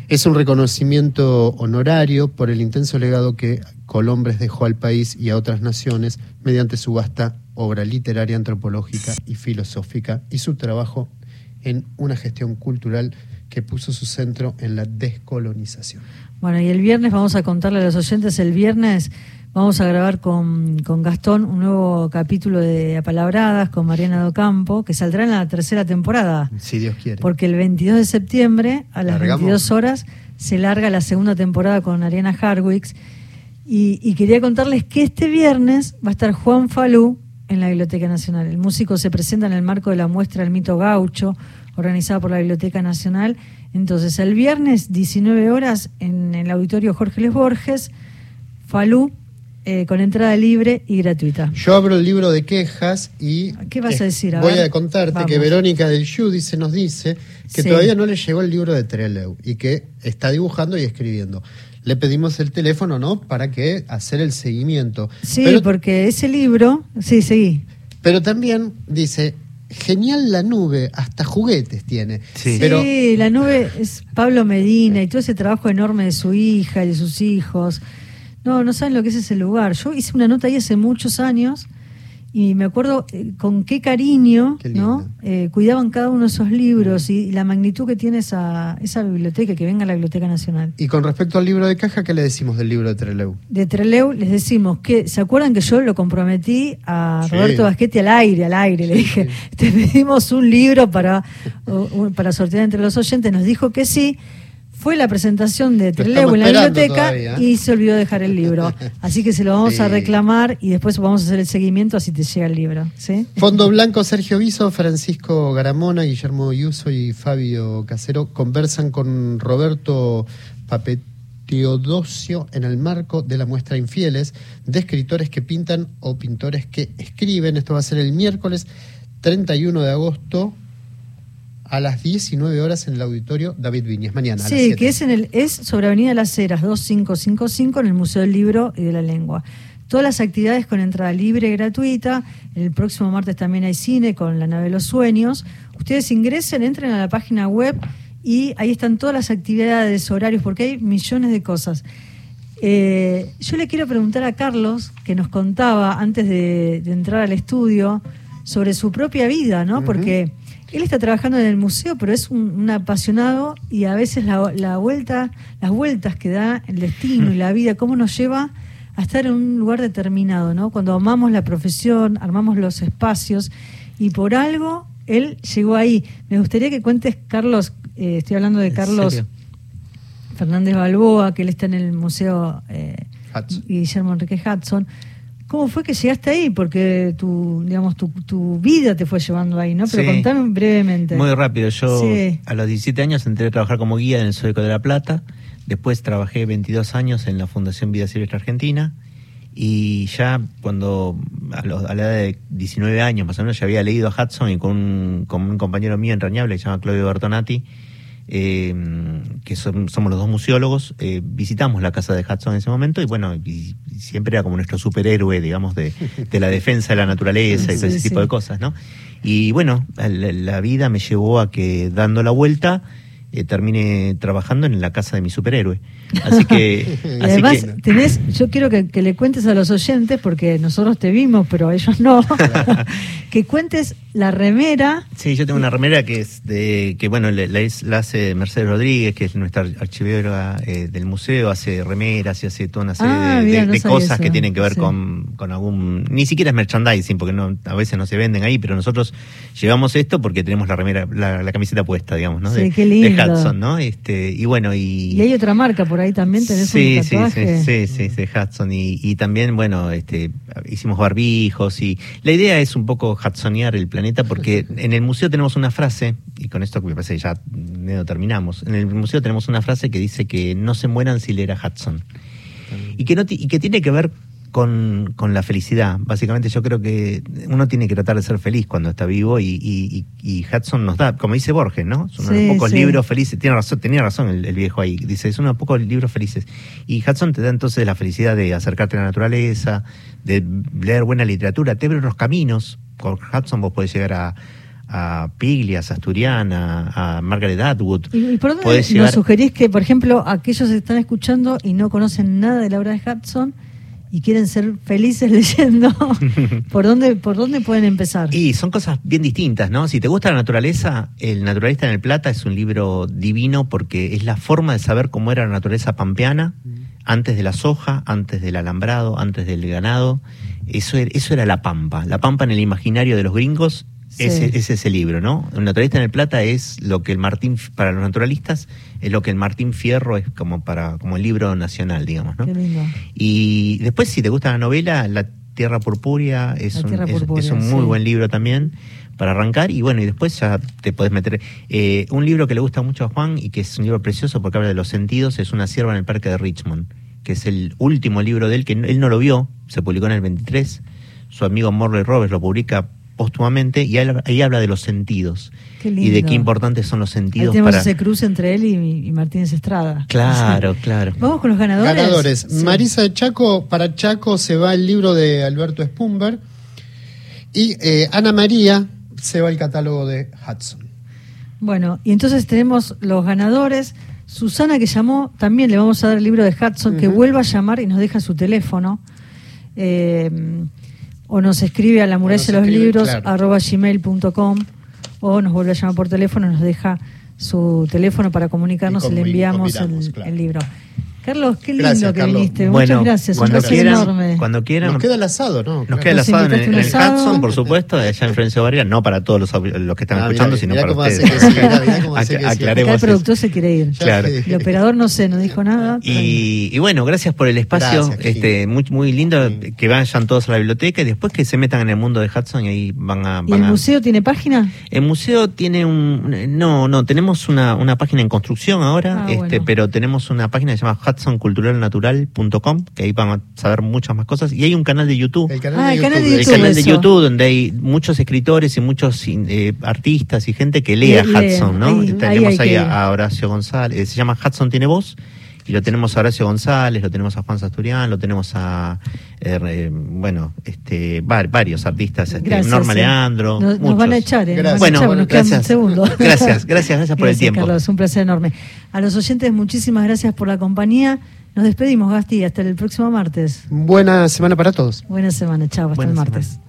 Es un reconocimiento honorario por el intenso legado que Colombres dejó al país y a otras naciones mediante su vasta obra literaria, antropológica y filosófica y su trabajo en una gestión cultural que puso su centro en la descolonización. Bueno, y el viernes vamos a contarle a los oyentes, el viernes vamos a grabar con, con Gastón un nuevo capítulo de Apalabradas con Mariana Docampo, que saldrá en la tercera temporada, Si Dios quiere. porque el 22 de septiembre a las Largamos. 22 horas se larga la segunda temporada con Ariana Harwicks. Y, y quería contarles que este viernes va a estar Juan Falú en la Biblioteca Nacional. El músico se presenta en el marco de la muestra El Mito Gaucho, organizada por la Biblioteca Nacional. Entonces, el viernes, 19 horas, en el auditorio Jorge Les Borges, Falú, eh, con entrada libre y gratuita. Yo abro el libro de quejas y ¿Qué vas a eh, decir? A voy ver. a contarte que. Verónica del Judice nos dice que Sí. todavía no le llegó el libro de Trelew y que está dibujando y escribiendo. Le pedimos el teléfono, ¿no? Para que hacer el seguimiento. Sí, pero, porque ese libro, sí, seguí. pero también dice, genial la nube, hasta juguetes tiene. Sí. Pero sí, la nube es Pablo Medina y todo ese trabajo enorme de su hija y de sus hijos. No, no saben lo que es ese lugar. Yo hice una nota ahí hace muchos años y me acuerdo eh, con qué cariño Qué. ¿no? Eh, cuidaban cada uno de esos libros y la magnitud que tiene esa, esa biblioteca, que venga a la Biblioteca Nacional. Y con respecto al libro de caja, ¿qué le decimos del libro de Trelew? De Treleu les decimos que, ¿se acuerdan que yo lo comprometí a Sí. Roberto Basquetti al aire, al aire? Le dije, te pedimos un libro para, para sortear entre los oyentes, nos dijo que sí. Fue la presentación de estamos en la biblioteca todavía, ¿eh? y se olvidó dejar el libro. Así que se lo vamos a reclamar y después vamos a hacer el seguimiento así te llega el libro. ¿sí? Fondo Blanco, Sergio Viso, Francisco Garamona, Guillermo Yuso y Fabio Casero conversan con Roberto Papetiodosio en el marco de la muestra Infieles de escritores que pintan o pintores que escriben. Esto va a ser el miércoles 31 de agosto a las 19 horas en el auditorio David Viñas. Mañana. a las Sí, 7. que es, en el, es sobre Avenida Las Heras 2555 en el Museo del Libro y de la Lengua. Todas las actividades con entrada libre y gratuita. El próximo martes también hay cine con La Nave de los Sueños. Ustedes ingresen, entren a la página web y ahí están todas las actividades, horarios, porque hay millones de cosas. Eh, yo le quiero preguntar a Carlos, que nos contaba antes de, de entrar al estudio, sobre su propia vida, ¿no? Porque él está trabajando en el museo, pero es un, un apasionado y a veces la, la vuelta, las vueltas que da el destino y la vida, cómo nos lleva a estar en un lugar determinado, ¿no? Cuando amamos la profesión, armamos los espacios y por algo él llegó ahí. Me gustaría que cuentes, Carlos, eh, estoy hablando de ¿En Carlos? Fernández Balboa, que él está en el Museo eh. Guillermo Enrique Hudson. ¿Cómo fue que llegaste ahí? Porque tu, digamos, tu, tu vida te fue llevando ahí, ¿no? Pero Sí. contame brevemente. Muy rápido, yo Sí. a los 17 años entré a trabajar como guía en el Zoeco de la Plata, después trabajé 22 años en la Fundación Vida Silvestre Argentina y ya cuando a, los- a la edad de 19 años más o menos ya había leído a Hudson y con un, con un compañero mío entrañable que se llama Claudio Bertonati, eh, que son- somos los dos museólogos, eh, visitamos la casa de Hudson en ese momento y bueno, y siempre era como nuestro superhéroe, digamos, de, de la defensa de la naturaleza y todo ese tipo de cosas, ¿no? Y bueno, la, la vida me llevó a que dando la vuelta eh, termine trabajando en la casa de mi superhéroe. Así que... Y así además, que- tenés, yo quiero que, que le cuentes a los oyentes, porque nosotros te vimos, pero ellos no, que cuentes la remera. Sí, yo tengo una remera que es de que bueno la, hace Mercedes Rodríguez, que es nuestra archivera eh, del museo, hace remeras y hace toda una serie Ah, de, mira, de- no de sabía cosas eso. que tienen que ver Sí. con, con algún ni siquiera es merchandising porque no a veces no se venden ahí, pero nosotros llevamos esto porque tenemos la remera la, la camiseta puesta, digamos, ¿no? Sí, de, qué de lindo. Hudson, ¿no? Este y bueno y Y hay otra marca por ahí también, tenés sí, un sí, tatuaje. sí, sí, sí, sí, Hudson. Y, y también, bueno, este, hicimos barbijos y la idea es un poco Hudsonear el planeta porque en el museo tenemos una frase, y con esto me parece que ya medio terminamos, en el museo tenemos una frase que dice que no se mueran si leer a Hudson. Y que, no y que tiene que ver con, con la felicidad. Básicamente yo creo que uno tiene que tratar de ser feliz cuando está vivo y, y, Hudson nos da, como dice Borges, ¿no? Son Sí, unos pocos sí. libros felices. Tiene razón, tenía razón el, el viejo ahí. Dice, son unos pocos libros felices. Y Hudson te da entonces la felicidad de acercarte a la naturaleza, de leer buena literatura, te abre unos caminos. Con Hudson vos podés llegar a, a Piglias, a Asturiana, a Margaret Atwood. ¿Y, y por dónde Podés nos llegar- sugerís que, por ejemplo, aquellos que están escuchando y no conocen nada de la obra de Hudson y quieren ser felices leyendo, ¿por dónde, ¿por dónde pueden empezar? Y son cosas bien distintas, ¿no? Si te gusta la naturaleza, El Naturalista en el Plata es un libro divino porque es la forma de saber cómo era la naturaleza pampeana antes de la soja, antes del alambrado, antes del ganado. Eso era, eso era la pampa. La pampa en el imaginario de los gringos Sí. ese, es ese libro, ¿no? El Naturalista en el Plata es lo que el Martín, para los naturalistas, es lo que el Martín Fierro es como para como el libro nacional, digamos, ¿no? Qué lindo. Y después, si te gusta la novela, La Tierra Purpúrea es, un, Tierra es- Purpúrea, es un muy sí. buen libro también para arrancar. Y bueno, y después ya te podés meter. eh, un libro que le gusta mucho a Juan y que es un libro precioso porque habla de los sentidos es Una sierva en el Parque de Richmond, que es el último libro de él, que él no lo vio, se publicó en el 23. Su amigo Morley Roberts lo publica póstumamente y ahí, ahí habla de los sentidos Qué y de qué importantes son los Ahí sentidos tenemos para. ese cruce entre él y, y Martínez Estrada. Claro, claro. Vamos con los ganadores. Ganadores. Sí. Marisa de Chaco, para Chaco se va el libro de Alberto Spumber. Y eh, Ana María se va el catálogo de Hudson. Bueno, y entonces tenemos los ganadores. Susana que llamó, también le vamos a dar el libro de Hudson, que vuelva a llamar y nos deja su teléfono. Eh, o nos escribe a la muralla de los escribe, libros claro. arroba gmail.com o nos vuelve a llamar por teléfono, nos deja su teléfono para comunicarnos y, Y le enviamos combinamos, el, claro. el libro. Carlos, qué lindo Gracias, que Carlos. viniste. Bueno, Muchas gracias, un cuando placer quieran, enorme. cuando quieran, Nos queda el asado, ¿no? Nos queda el asado en, un el asado. Hudson, por supuesto, allá en Florencio Varela, no para todos los, los que están Ah, escuchando, mirá, sino mirá para cómo hace ustedes. que sí, mirá, Ac-. Acá aclaremos el productor se quiere ir. Claro. El operador no sé, no dijo nada. Y, y bueno, gracias por el espacio, Gracias, este, muy, muy lindo Sí. que vayan todos a la biblioteca y después que se metan en el mundo de Hudson y ahí van a... ¿Y el a- museo tiene página? El museo tiene un... No, no, tenemos una, una página en construcción ahora, Ah, este, bueno. pero tenemos una página que se llama hudsonculturalnatural.com, que ahí van a saber muchas más cosas. Y hay un canal de YouTube. El canal Ah, de el canal de YouTube. el YouTube, canal de. YouTube donde hay muchos escritores y muchos eh, artistas y gente que lee a Hudson, ¿no? ahí- tenemos ahí, que- a, a Horacio González, se llama Hudson tiene voz y lo tenemos a Horacio González, lo tenemos a Juan Sasturián, lo tenemos a eh, bueno, este va- varios artistas, este, Gracias, Norma sí. Leandro, Nos, van a echar, ¿eh? Gracias. Bueno, nos quedan gracias. segundos. Gracias, gracias, gracias por el tiempo. Carlos, un placer enorme. A los oyentes, muchísimas gracias por la compañía. Nos despedimos, Gasti, hasta el próximo martes. Buena semana para todos. Buena semana, chao, hasta Buena el semana. martes.